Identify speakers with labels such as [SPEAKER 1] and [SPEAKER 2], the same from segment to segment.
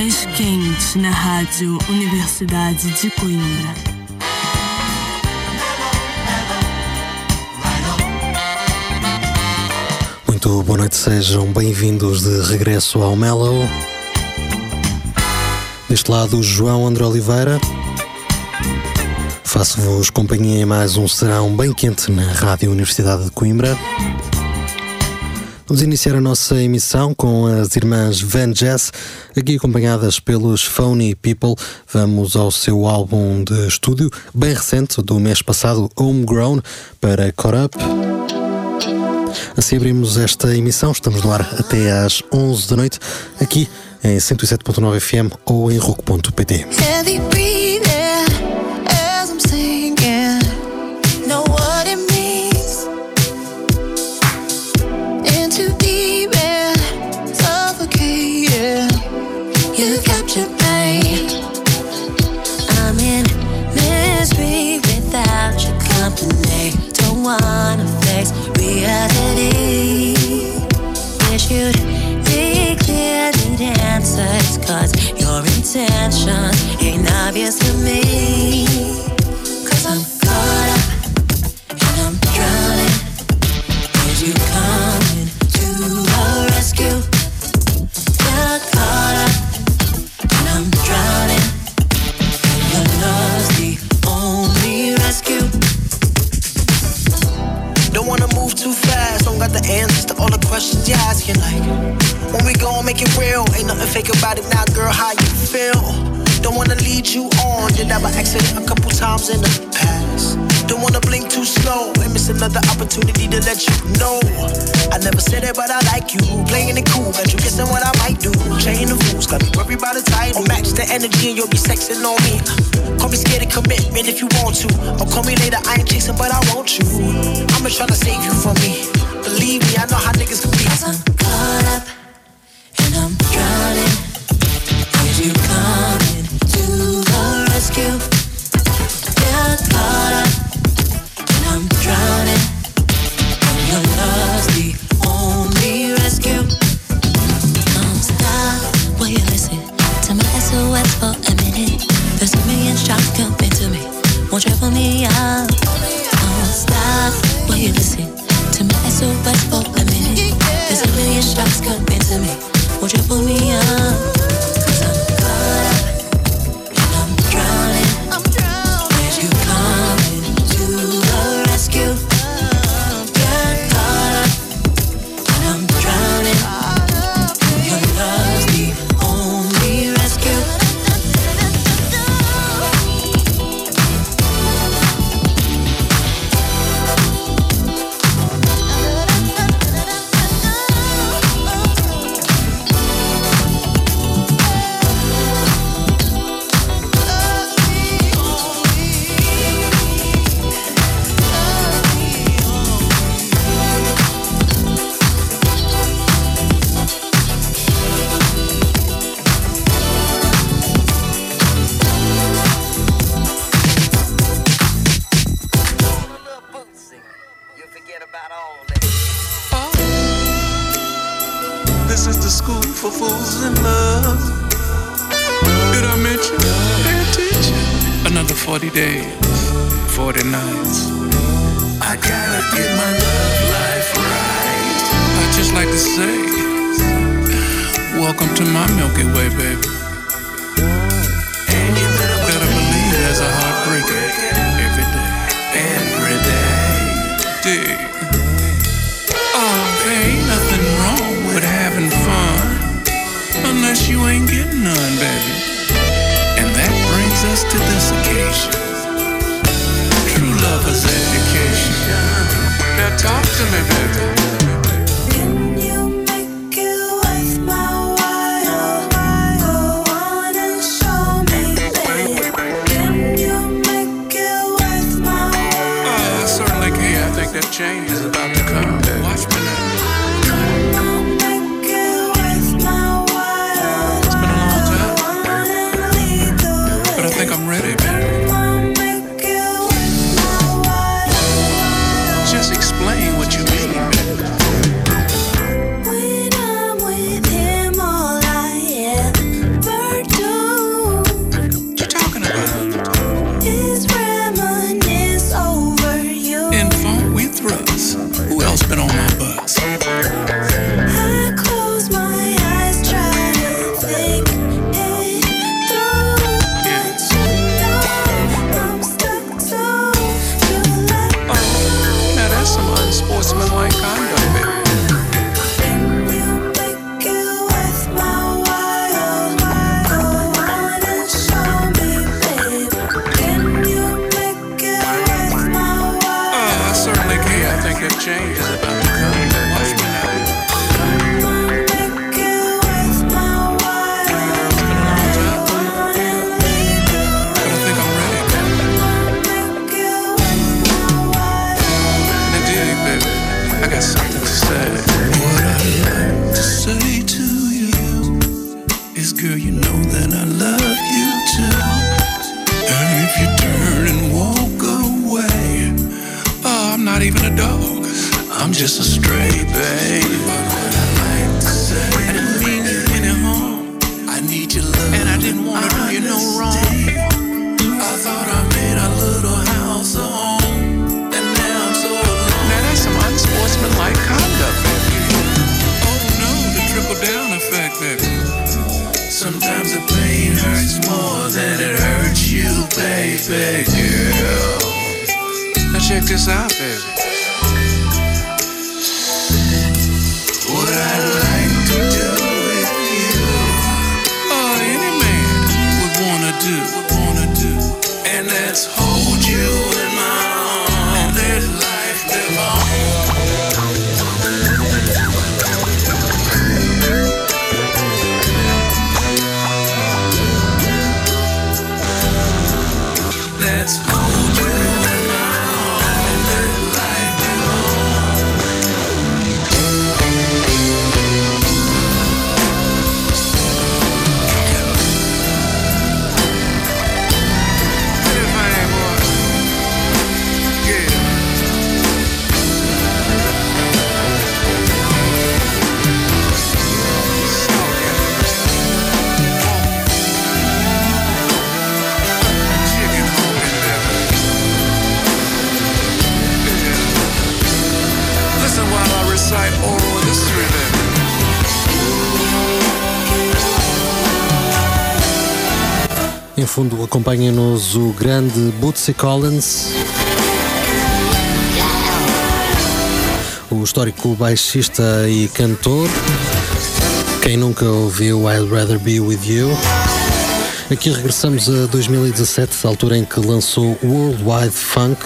[SPEAKER 1] mais quente na Rádio Universidade de Coimbra.
[SPEAKER 2] Muito boa noite, sejam bem-vindos de regresso ao Mellow. Deste lado, João André Oliveira. Faço-vos companhia em mais um serão bem quente na Rádio Universidade de Coimbra. Vamos iniciar a nossa emissão com as irmãs Van Jazz, aqui acompanhadas pelos Phony People. Vamos ao seu álbum de estúdio, bem recente, do mês passado, Homegrown, para Caught Up. Assim abrimos esta emissão, estamos no ar até às 11 da noite, aqui em 107.9 FM ou em rock.pt.
[SPEAKER 3] cause your intentions ain't obvious to me.
[SPEAKER 4] All the questions you're asking. Like, when we gon' make it real, ain't nothing fake about it now, girl. How you feel? Don't wanna lead you on, that by accident a couple times in the past. Don't wanna blink too slow and miss another opportunity to let you know. I never said it, but I like you. Playing it cool, got you guessing what I might do. Chain the rules, got me worried about the title. Match the energy and you'll be sexing on me. Call me scared of commitment if you want to. Or call me later, I ain't chasing, but I want you. I'ma try to save you from me. Believe me, I know how niggas can be.
[SPEAKER 3] Cause I'm caught up and I'm drowning. Is you coming to the rescue? Won't you me up? Don't stop, will you listen to my SOS for a minute? There's a million shots coming to me. Won't you me up?
[SPEAKER 2] acompanha-nos o grande Bootsy Collins. O histórico baixista e cantor. Quem nunca ouviu I'd Rather Be With You? Aqui regressamos a 2017, altura em que lançou Worldwide Funk.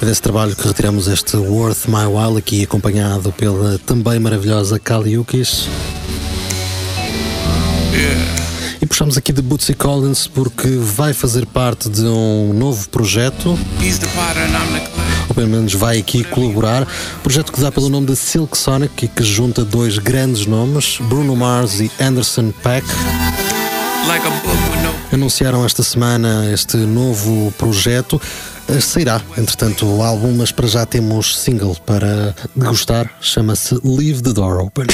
[SPEAKER 2] É desse trabalho que retiramos este Worth My While, aqui acompanhado pela também maravilhosa Kali Yukis. Yeah. E puxamos aqui de Bootsy Collins porque vai fazer parte de um novo projeto. Ou pelo menos vai aqui colaborar. Projeto que dá pelo nome de Silk Sonic e que junta dois grandes nomes, Bruno Mars e Anderson Paak. Anunciaram esta semana este novo projeto. Eh, sairá, entretanto, o álbum, mas para já temos single para degustar. Chama-se Leave the Door Open.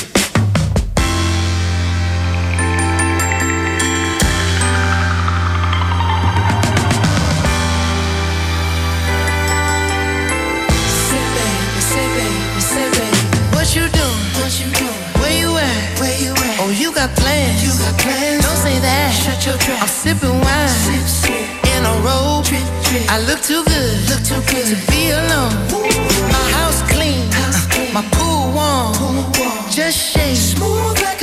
[SPEAKER 5] I'm sipping wine sip, sip. in a robe. I look too good, look too good to be alone. Ooh. My house clean, house clean. my pool warm. pool warm, just shake smooth. Like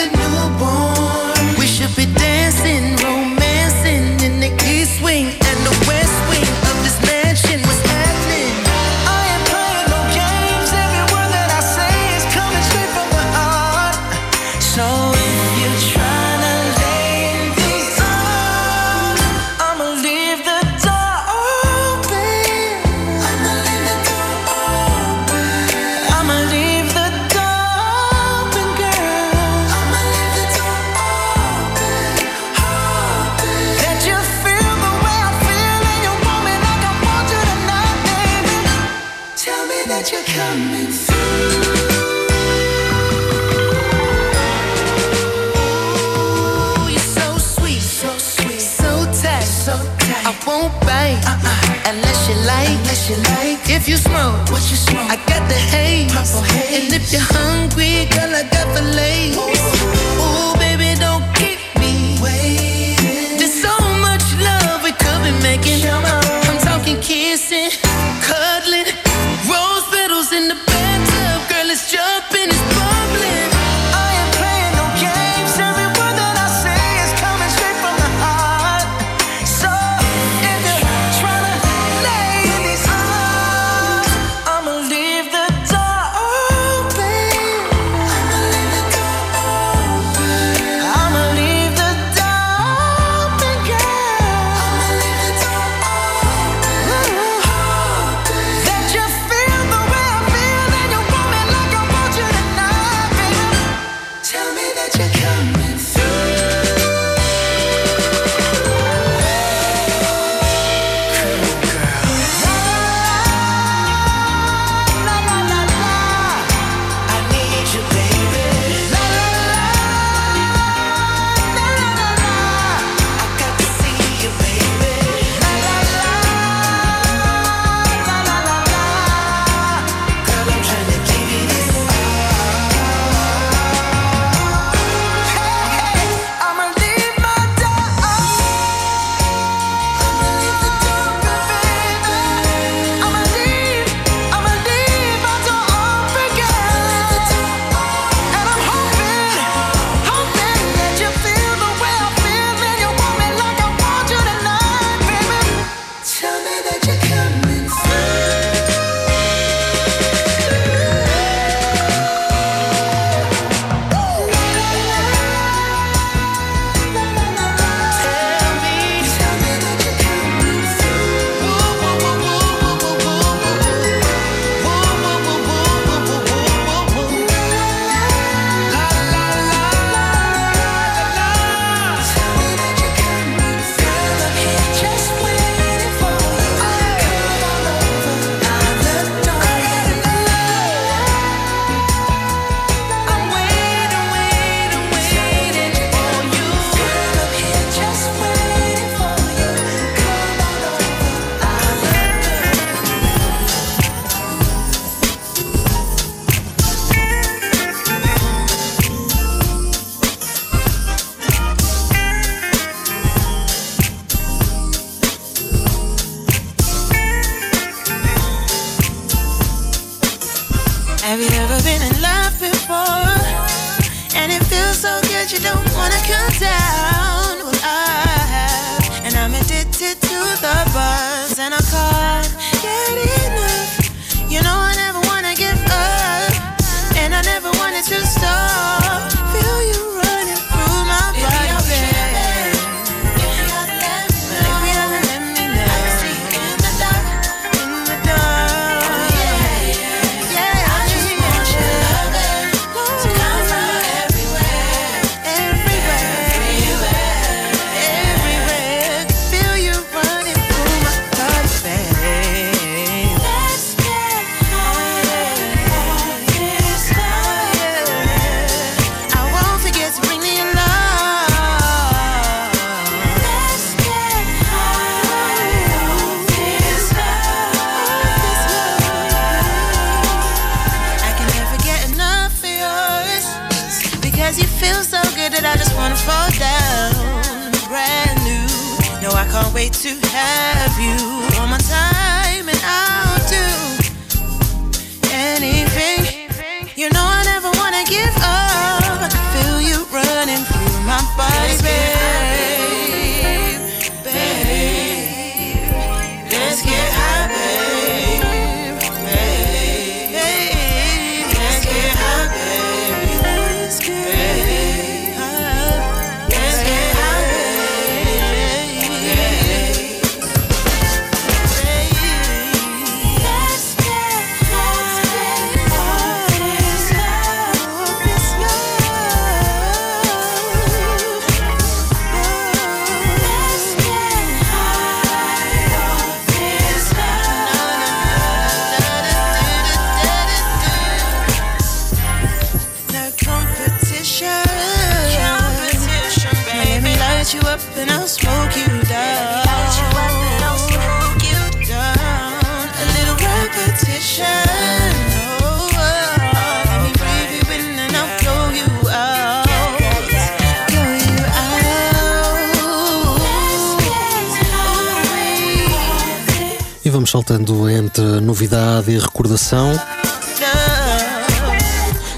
[SPEAKER 5] If you smoke, what you smoke? I got the haze. Purple haze. And if you're hungry, girl, I got the lace.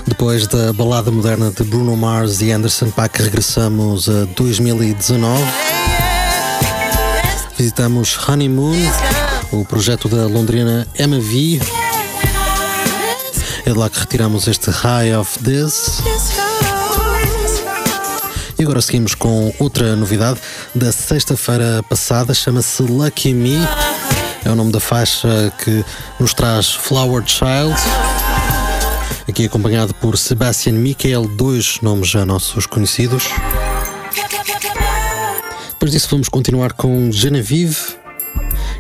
[SPEAKER 2] Depois da balada moderna de Bruno Mars e Anderson Paak, regressamos a 2019. Visitamos Honeymoon, o projeto da londrina Emma V. É de lá que retiramos este High of This. E agora seguimos com outra novidade da sexta-feira passada, chama-se Lucky Me é o nome da faixa que nos traz Flower Child. Aqui acompanhado por Sebastian Michael, dois nomes já nossos conhecidos. Depois disso, vamos continuar com Genevieve.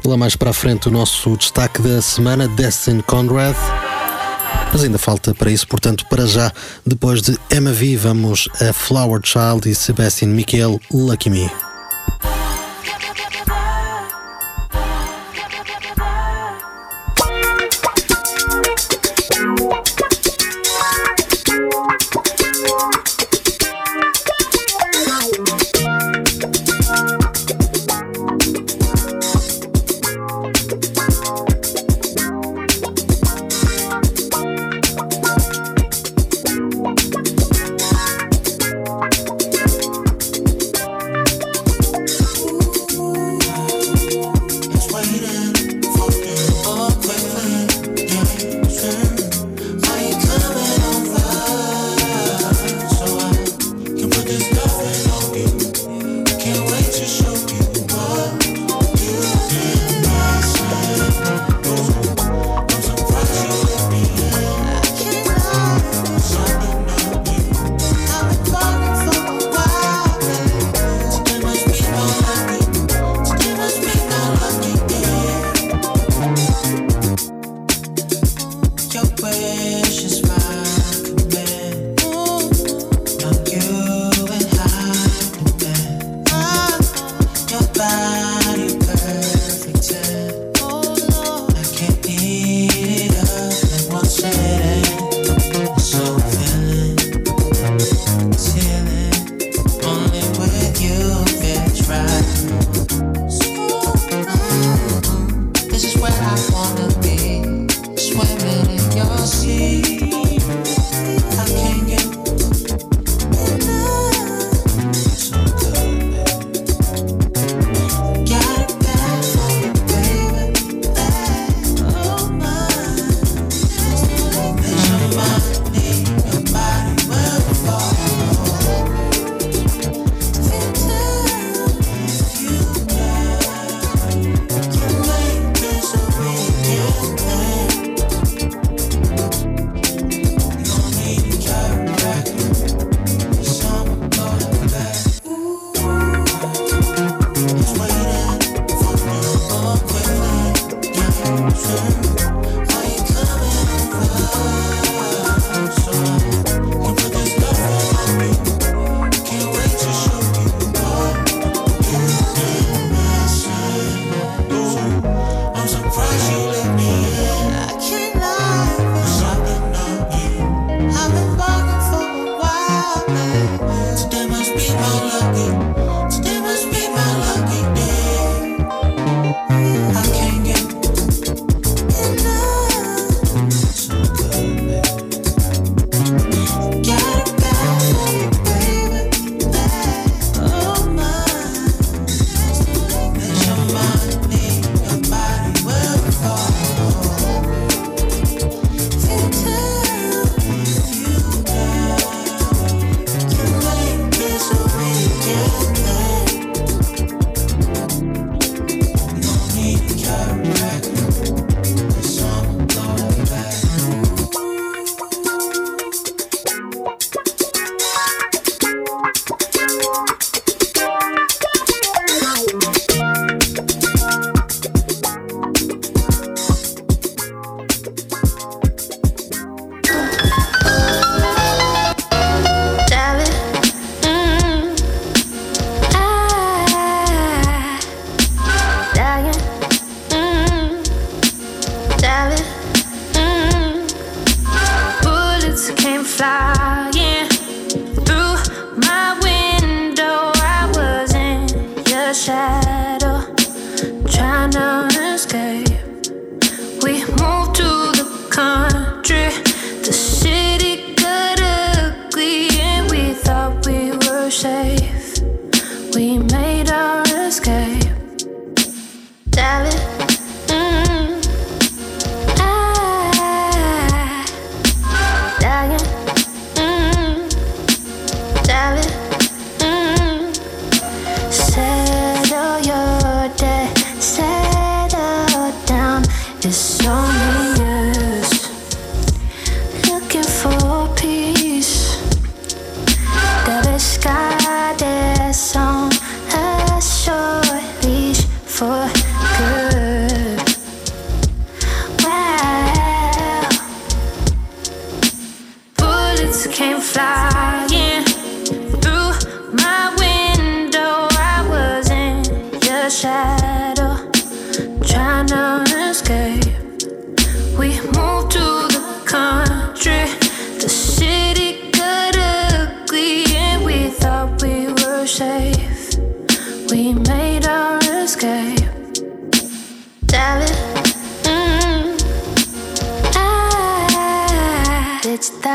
[SPEAKER 2] E lá mais para a frente, o nosso destaque da semana, Destin Conrad. Mas ainda falta para isso, portanto, para já, depois de Emma V, vamos a Flower Child e Sebastian Michael Lucky Me.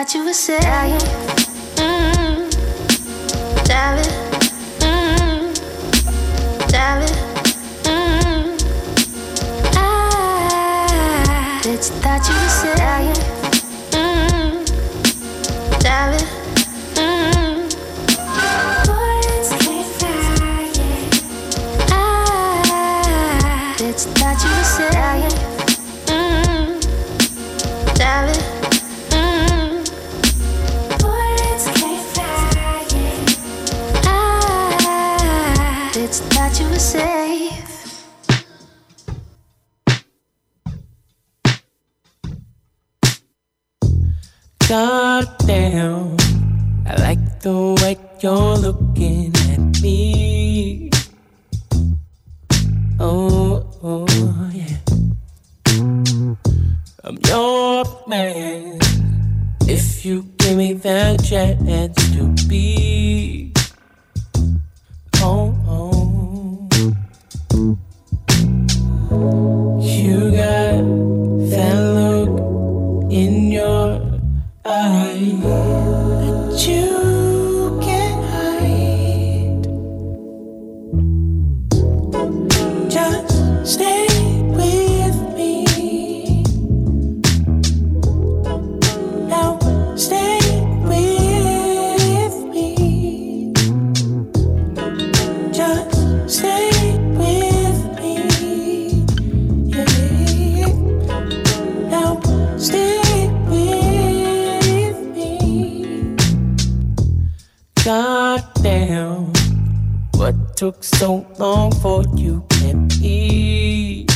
[SPEAKER 6] saudade de você.
[SPEAKER 7] Took so long for you and me?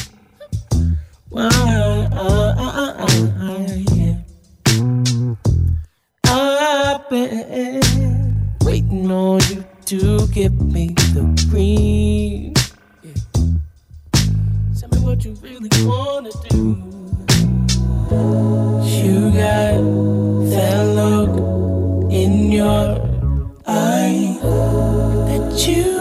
[SPEAKER 7] I've been waiting on you to give me the green. Tell me what you really wanna do. You got that look in your you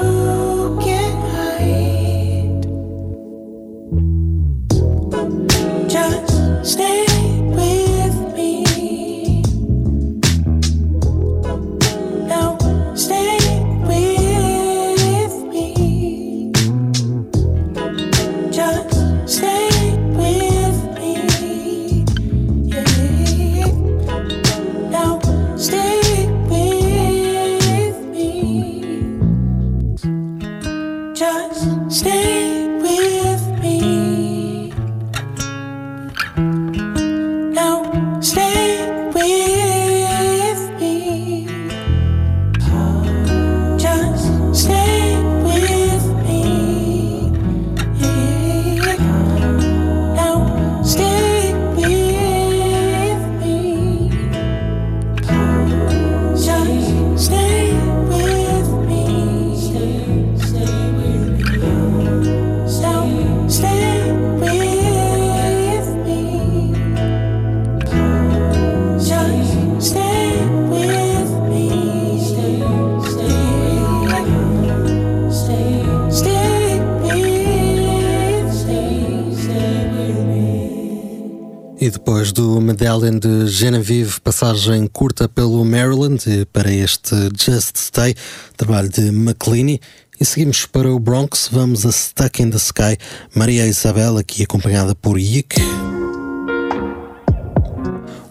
[SPEAKER 2] depois do Medallion de Genevieve, passagem curta pelo Maryland para este Just Stay, trabalho de McLeany. E seguimos para o Bronx, vamos a Stuck in the Sky, Maria Isabel, aqui acompanhada por Yik.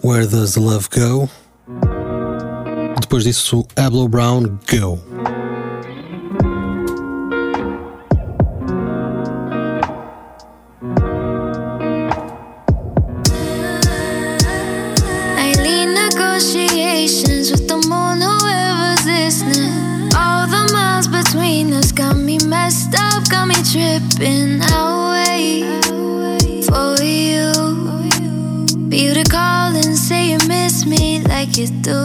[SPEAKER 2] Where Does Love Go? Depois disso, Ablo Brown, Go.
[SPEAKER 8] Tripping. Wait for you. For you to call and say you miss me like you do.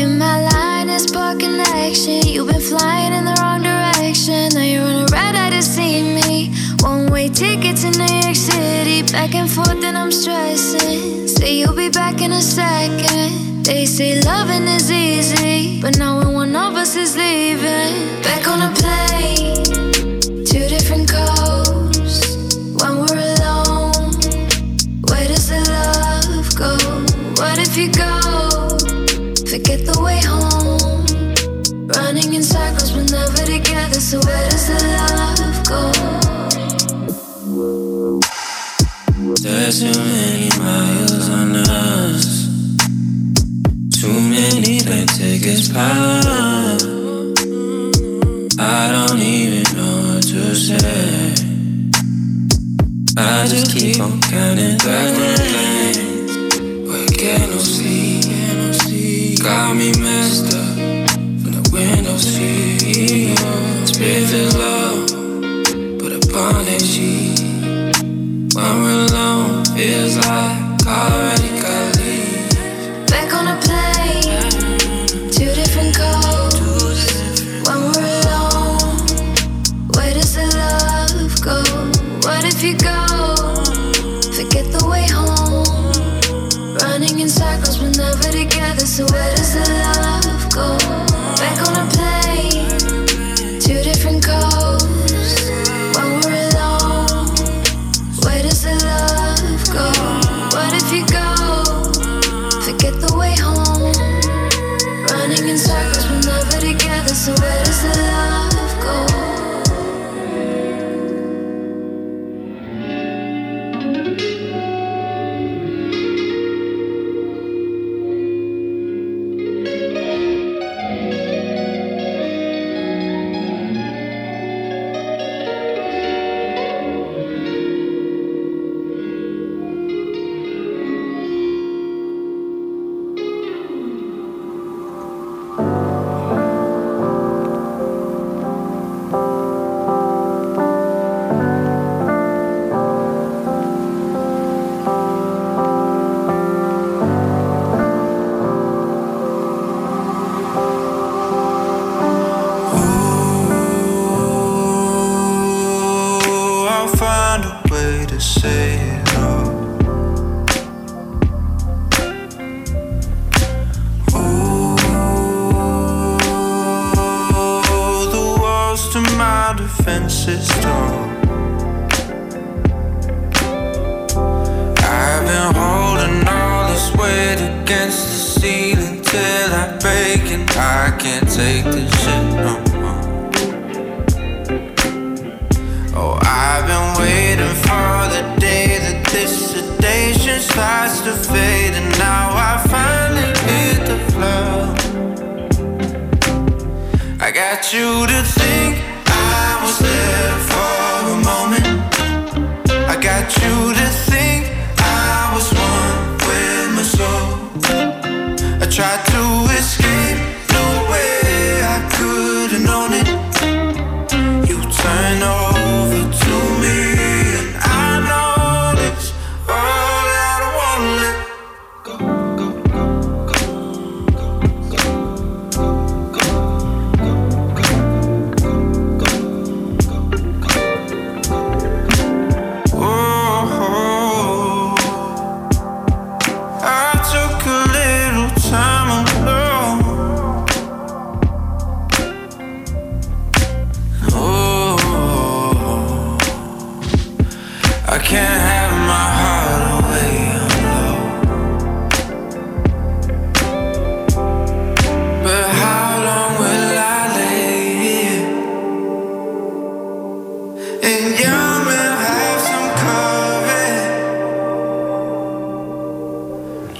[SPEAKER 8] In my line is parking action. You've been flying in the wrong direction. Now you're on a red eye to see me. One way ticket to New York City. Back and forth, and I'm stressing. Say you'll be back in a second. They say loving is easy. But now when one of us is leaving, back on a plane. If you go? Forget the way home. Running in circles, we're never together. So where does the love go?
[SPEAKER 7] There's too many miles on us. Too many plane tickets piled up. I don't even know what to say. I just keep on counting back But sleep. Got me messed up from the window seat. Spirit upon that sheet. When we're alone, feels like already
[SPEAKER 8] together. say no. Oh, the walls to my
[SPEAKER 9] defenses tall. I've been holding all this weight against the ceiling till I break, and I can't take this. starts to fade, and now I finally hit the floor. I got you to think I was there for a moment. I got you to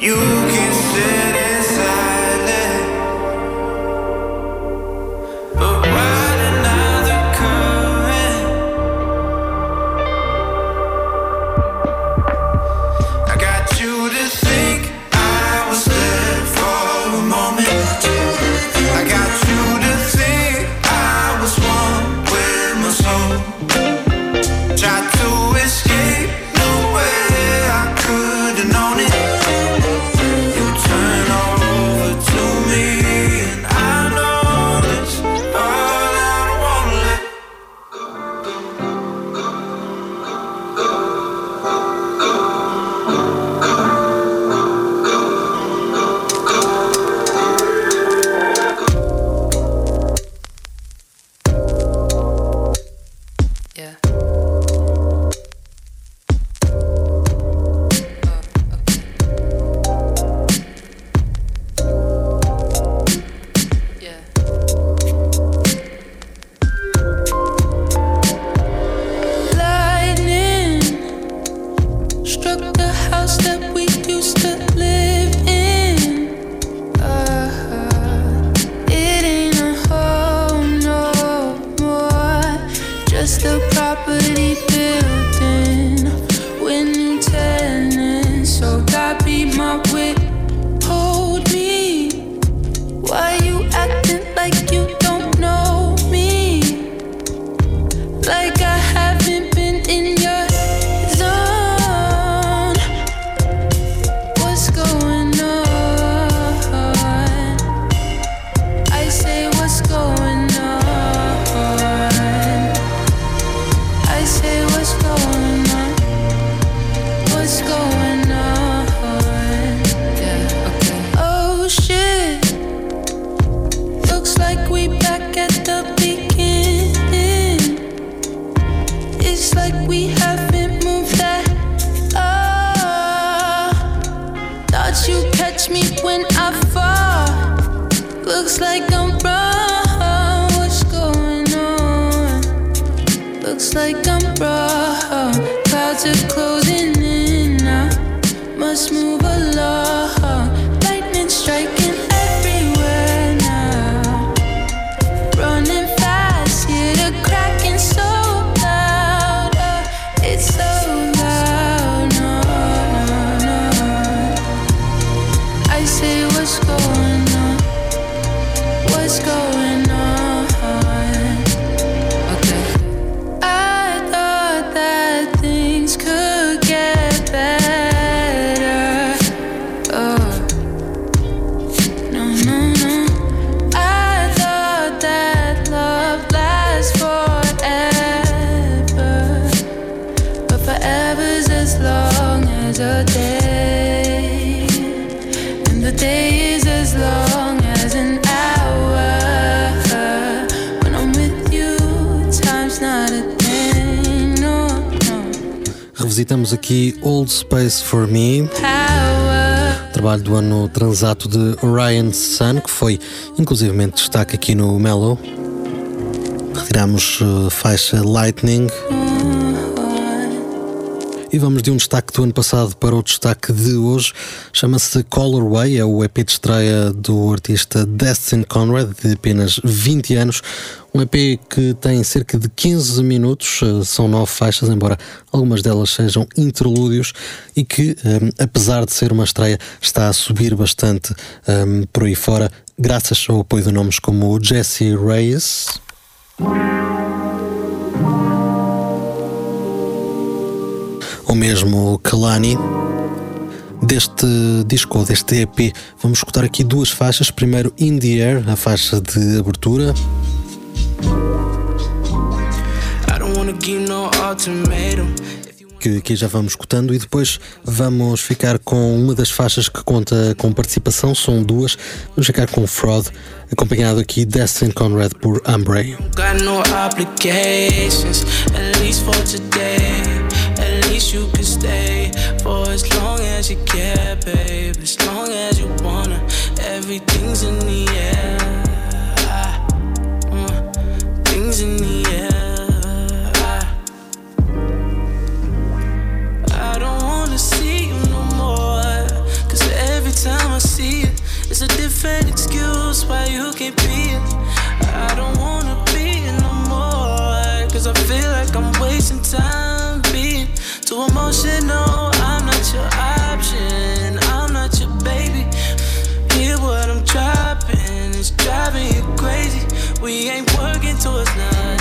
[SPEAKER 9] you.
[SPEAKER 2] Transato de Orion Sun, que foi inclusivamente destaque aqui no Mellow. Retiramos uh, faixa Lightning. E vamos de um destaque do ano passado para o destaque de hoje. Chama-se Colorway, é o EP de estreia do artista Destin Conrad, de apenas 20 anos. Um EP que tem cerca de 15 minutos, eh, são nove faixas, embora algumas delas sejam interlúdios, e que, um, eh, apesar de ser uma estreia, está a subir bastante um, por aí fora, graças ao apoio de nomes como Jesse Reyes. Ou mesmo Kalani. Deste disco, deste EP, vamos escutar aqui duas faixas. Primeiro, In the Air, a faixa de abertura. Que aqui já vamos escutando e depois vamos ficar com uma das faixas que conta com participação, são duas. Vamos ficar com Fraud, acompanhado aqui Destin Conrad por Umbre.
[SPEAKER 10] Least you can stay for as long as you care, babe. As long as you wanna, everything's in the air. Uh, things in the air. I don't wanna see you no more. Cause every time I see it, it's a different excuse why you can't be it. I don't wanna be it no more. Cause I feel like I'm wasting time too emotional. I'm not your option. I'm not your baby. Hear what I'm dropping. It's driving you crazy. We ain't working towards nothing.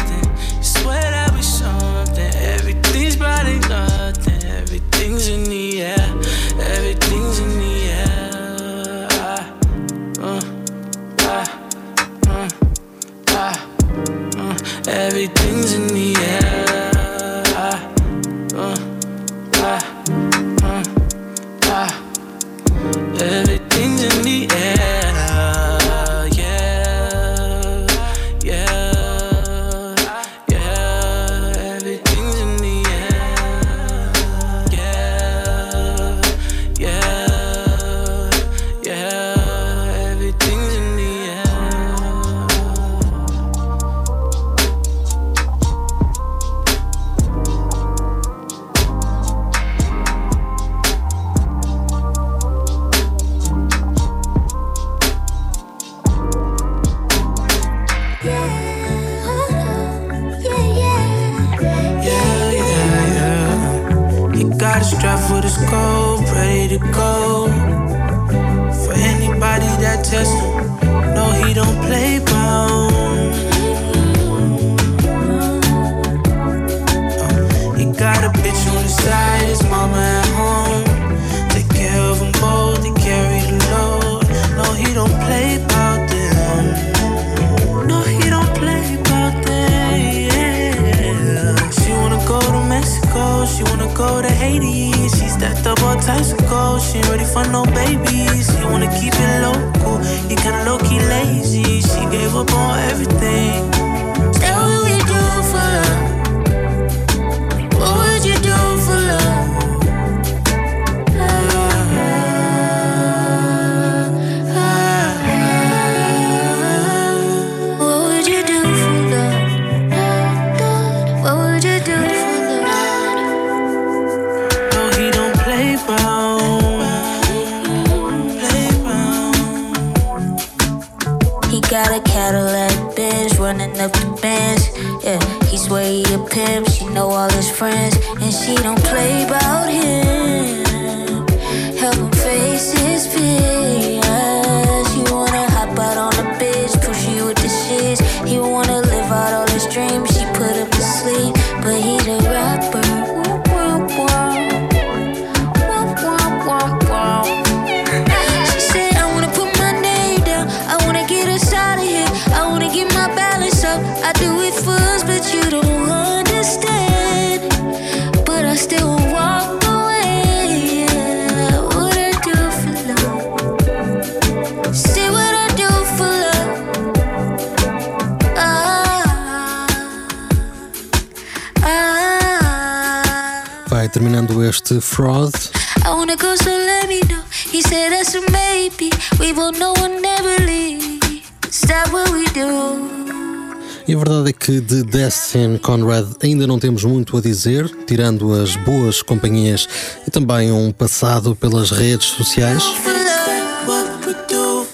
[SPEAKER 2] Destin Conrad ainda não temos muito a dizer, tirando as boas companhias e também um passado pelas redes sociais.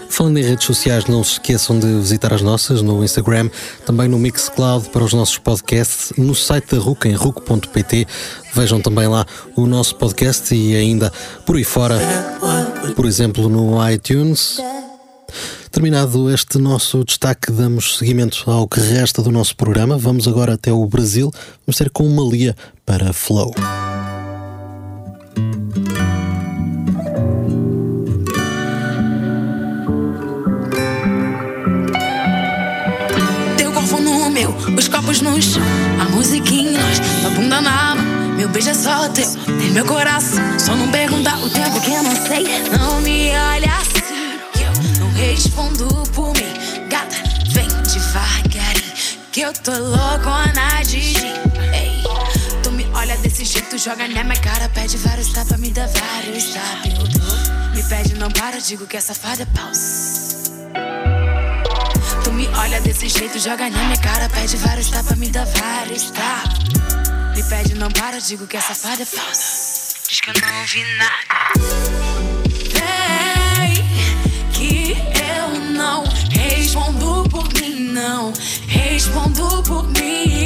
[SPEAKER 2] Falando em redes sociais, não se esqueçam de visitar as nossas no Instagram, também no Mixcloud para os nossos podcasts, no site da RUC em RUC.pt. Vejam também lá o nosso podcast e ainda por aí fora, por exemplo, no iTunes. Terminado este nosso destaque, damos seguimento ao que resta do nosso programa. Vamos agora até o Brasil. Vamos ter com Malia para Flow.
[SPEAKER 11] Teu corpo no meu, os copos no chão, a nós, tua bunda na mão. Meu beijo é só teu, tem meu coração. Só não pergunta o tempo que eu não sei. Não me olha respondo por mim. Gata, vem devagarinho, que eu tô loucona de gin. Ei, tu me olha desse jeito, joga na minha cara, pede vários tapas, me dá vários tapas. Eu me pede, não para, digo que essa fada é pausa. Tu me olha desse jeito, joga na minha cara, pede vários tapas, me dá vários tapas. Me pede, não para, digo que essa fada é falsa. Diz que eu não ouvi nada. Respondo por mim, não. Respondo por mim.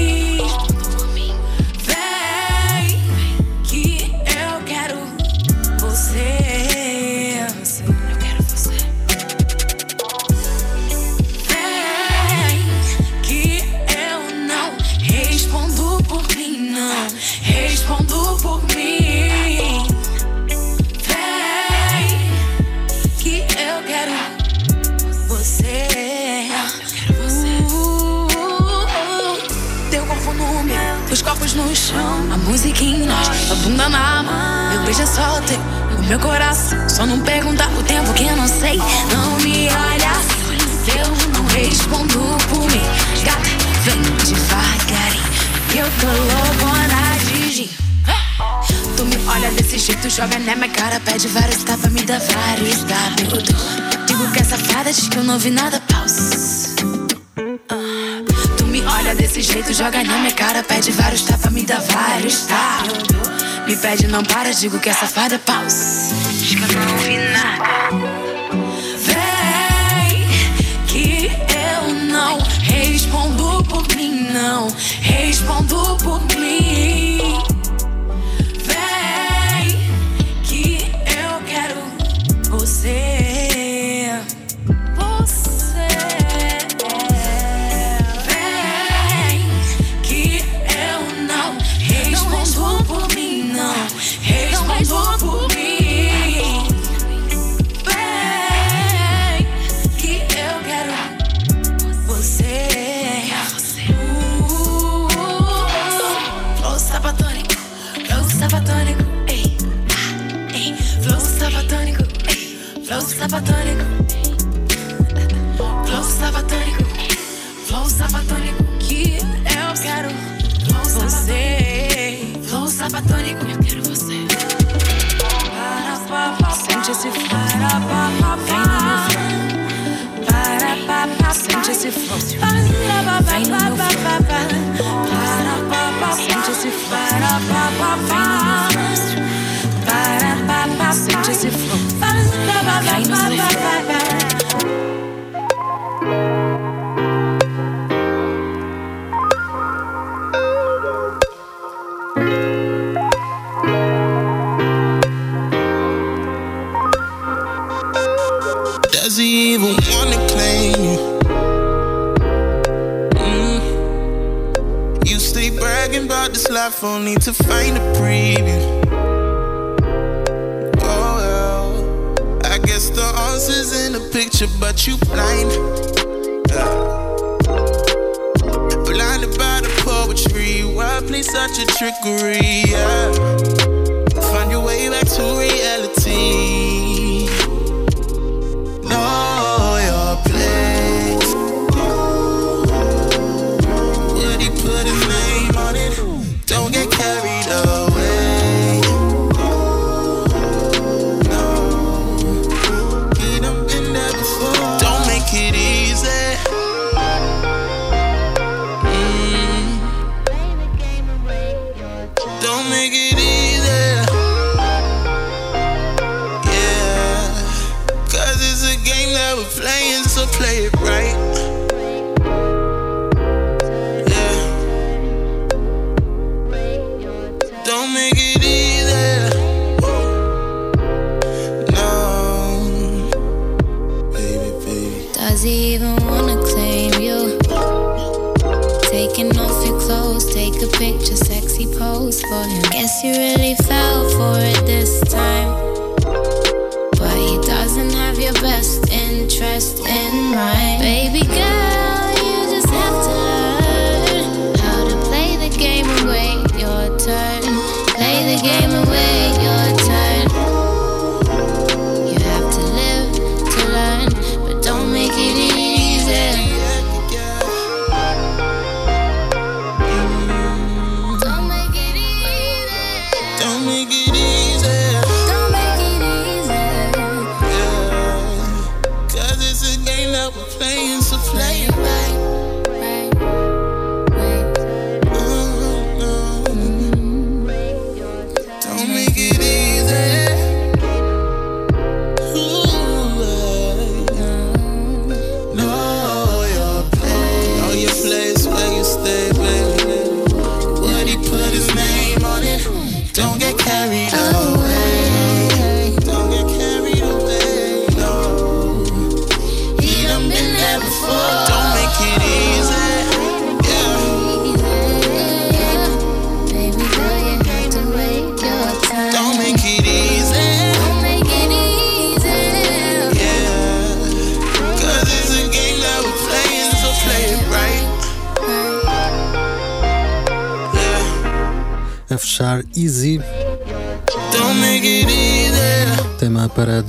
[SPEAKER 11] Os copos no chão, a música em nós, a bunda na mão. Meu beijo é só teu, o meu coração. Só não pergunta o tempo que eu não sei. Não me olha eu não respondo por mim. Gata, vem devagarinho, eu tô loucona de gin. Tu me olha desse jeito, joga na minha cara, pede vários tapas, me dá vários tapas. Digo que essa fada diz que eu não vi nada, pausa. Desse jeito, joga na minha cara, pede vários tapas, me dá vários tapas. Me pede, não para, digo que essa fada é pausa. Ouvi nada. Vem, que eu não respondo por mim, não. Respondo por mim. Sapatônico, eu quero você. Sente esse flow, vem no meu. Sente esse flow, vem no meu. Sente esse flow, vem no meu. Sente esse flow.
[SPEAKER 4] Life only to find a preview. Oh well, I guess the answer's in the picture, but you blind. Blinded by the poetry, why play such a trickery? Yeah.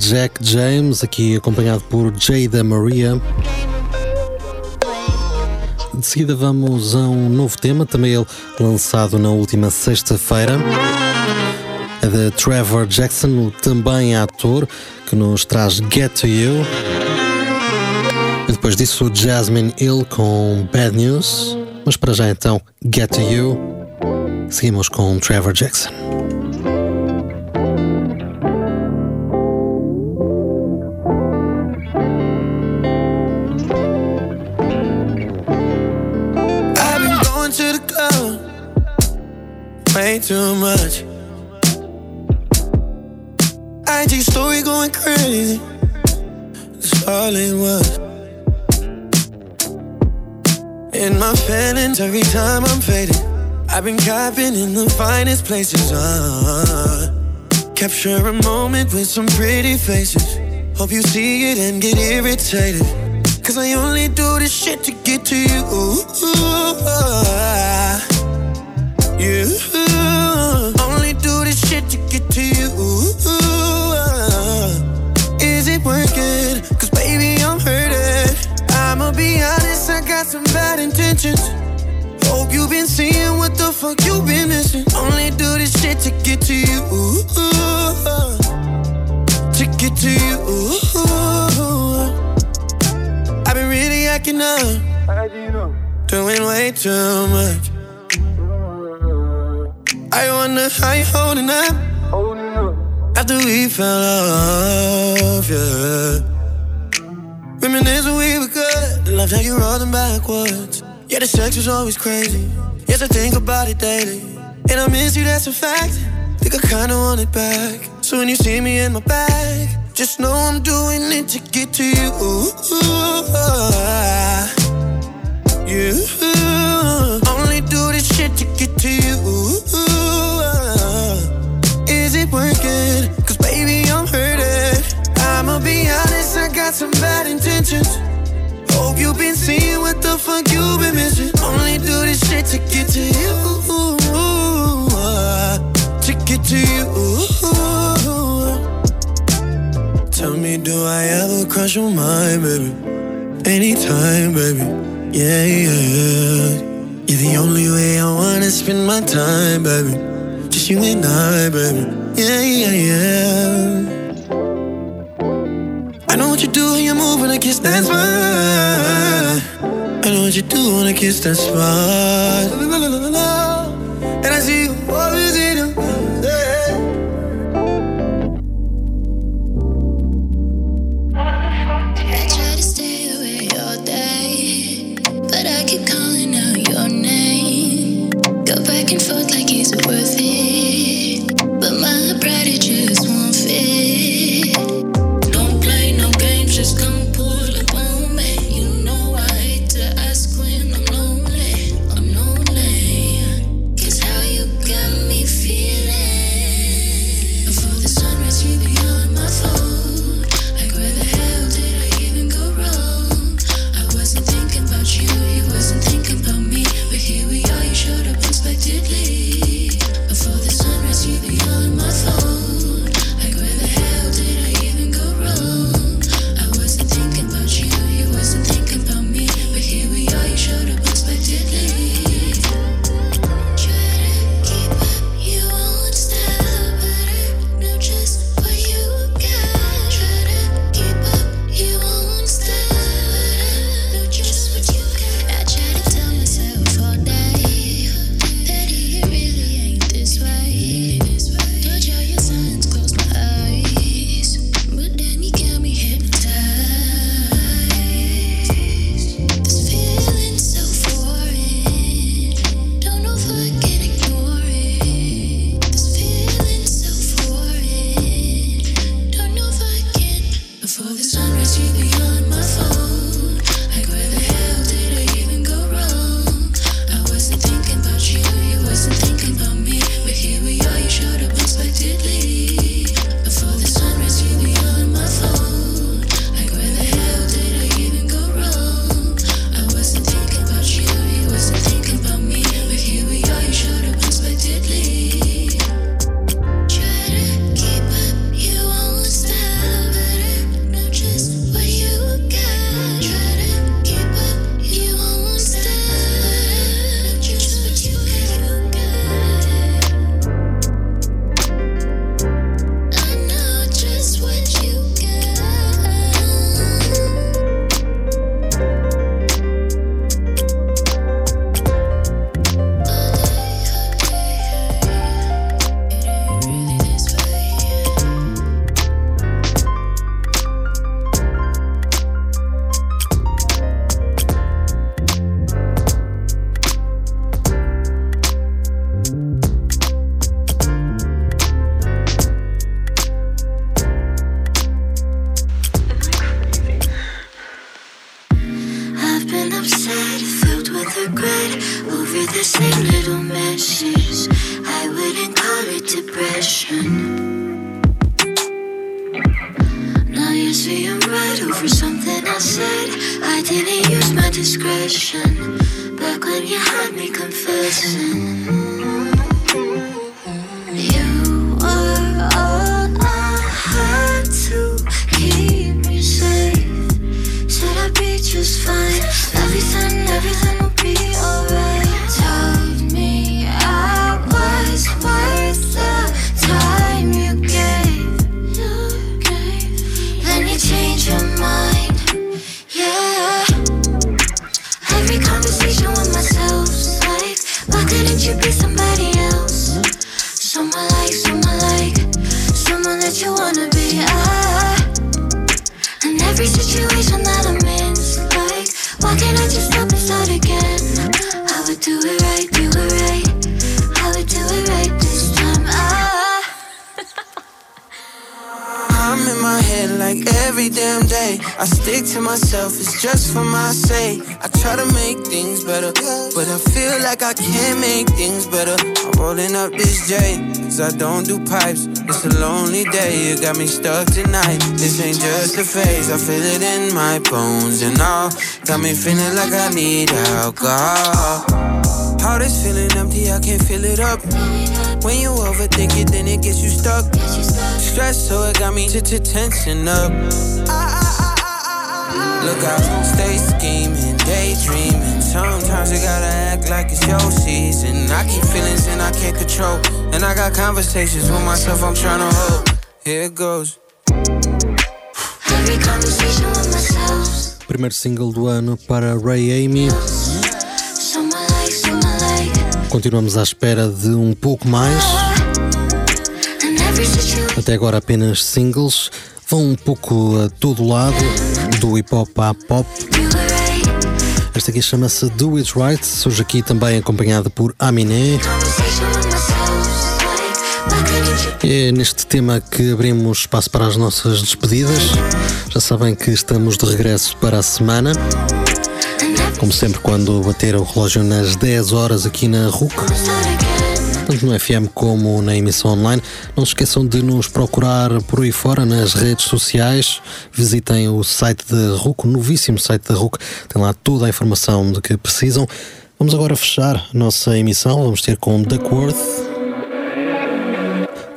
[SPEAKER 2] Jack James, aqui acompanhado por Jada Maria. De seguida vamos a um novo tema, também ele lançado na última sexta-feira. É de Trevor Jackson, também ator, que nos traz Get to You. E depois disso, Jasmine Hill com Bad News. Mas para já então, Get to You. Seguimos com Trevor Jackson.
[SPEAKER 4] Way too much. IG story going crazy. That's all it was. In my feelings every time I'm faded. I've been copping in the finest places. Uh, capture a moment with some pretty faces. Hope you see it and get irritated. Cause I only do this shit to get to you. You bad intentions. Hope you've been seeing what the fuck you've been missing. Only do this shit to get to you. To get to you. I've been really acting up. Doing way too much. I wonder how you holding up. After we fell off, yeah. Reminisce when we were good. Love how you rolled them backwards. Yeah, the sex was always crazy. Yes, I think about it daily. And I miss you, that's a fact. Think I kinda want it back. So when you see me in my bag, just know I'm doing it to get to you. You only do this shit to get to you. Is it working? Cause baby, I'm hurting. I'ma be honest, I got some bad intentions. You've been seeing what the fuck you've been missing. Only do this shit to get to you. To get to you. Tell me, do I ever cross your mind, baby? Anytime, baby. Yeah, yeah. You're the only way I wanna spend my time, baby. Just you and I, baby. Yeah, yeah, yeah. I kiss. I know what you do I kiss that spot. And I see you always
[SPEAKER 12] You're saying right over something I said. I didn't use my discretion. Back when you had me confessing.
[SPEAKER 13] Myself, it's just for my sake. I try to make things better, but I feel like I can't make things better. I'm rolling up this J, cause I don't do pipes. It's a lonely day, you got me stuck tonight. This ain't just a phase, I feel it in my bones and all. Got me feeling like I need alcohol. Heart is feeling empty, I can't fill it up. When you overthink it, then it gets you stuck. Stress, so it got me to tension up. Look out, stay scheming, daydreaming. Sometimes you gotta act like it's your season. I keep feelings and I can't control. And I got conversations with myself I'm trying to hold. Here it goes.
[SPEAKER 12] Every conversation with myself.
[SPEAKER 2] Primeiro single do ano para Ray Amy. Continuamos à espera de um pouco mais. Até agora apenas singles. Vão um pouco a todo lado, do hip hop à pop. Esta aqui chama-se Do It Right, surge aqui também acompanhada por Aminé. É neste tema que abrimos espaço para as nossas despedidas. Já sabem que estamos de regresso para a semana. Como sempre, quando bater o relógio nas 10 horas aqui na RUC, tanto no FM como na emissão online. Não se esqueçam de nos procurar por aí fora nas redes sociais. Visitem o site da RUC, o novíssimo site da RUC. Tem lá toda a informação de que precisam. Vamos agora fechar a nossa emissão. Vamos ter com Duckworth.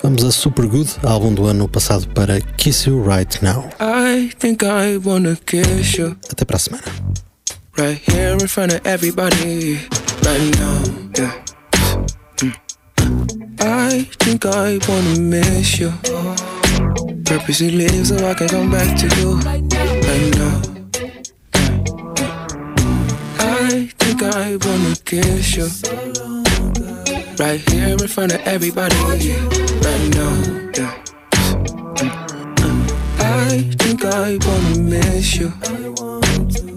[SPEAKER 2] Vamos a Super Good, álbum do ano passado para Kiss You Right Now.
[SPEAKER 14] I think I wanna kiss you
[SPEAKER 2] Até para a semana.
[SPEAKER 14] right here in front of everybody right now. Yeah. Mm. I think I wanna miss you. Purposely leave so I can come back to you right now. I think I wanna kiss you right here in front of everybody right now. I think I wanna miss you.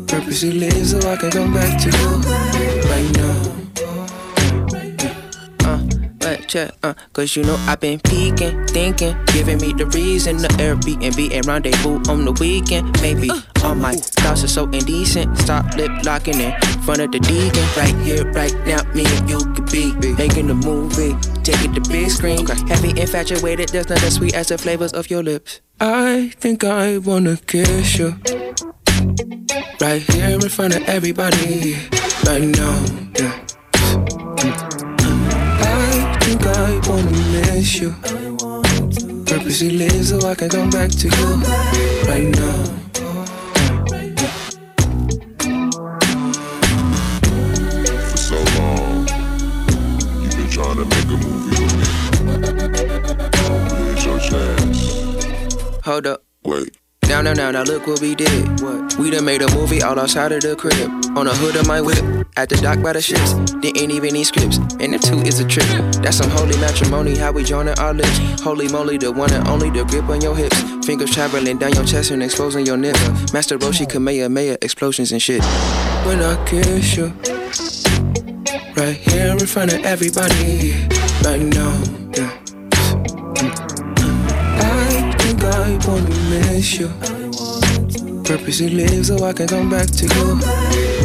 [SPEAKER 14] Purposely leave so I can come back to you right now. Uh, check, uh, cause you know I've been peeking, thinking, giving me the reason the Airbnb and rendezvous on the weekend. Maybe all my thoughts are so indecent. Stop lip locking in front of the deacon. Right here, right now, me and you could be making a movie. Take it to big screen. Heavy infatuated, there's not as sweet as the flavors of your lips. I think I wanna kiss you. Right here in front of everybody, right now. Yeah. Wanna miss you. Purposely live so I can come back to you right now.
[SPEAKER 15] For so long, you've been trying to make a movie with me. Here's your chance.
[SPEAKER 14] Hold up.
[SPEAKER 15] Wait.
[SPEAKER 14] Now, now, now, now, look what we did. What? We done made a movie all outside of the crib. On the hood of my whip, at the dock by the ships. Ain't even any scripts, and the two is a trip. That's some holy matrimony, how we joining our lips. Holy moly, the one and only, the grip on your hips. Fingers traveling down your chest and exposing your nips. Master Roshi, Kamehameha, explosions and shit. When I kiss you, right here in front of everybody, right now, yeah. I wanna miss you. Purposely live so I can come back to you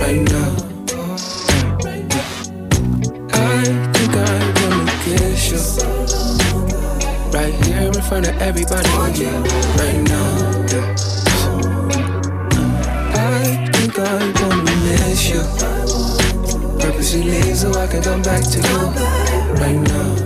[SPEAKER 14] right now. I think I wanna kiss you. Right here in front of everybody, right now. I think I wanna miss you. Purposely leave so I can come back to you right now.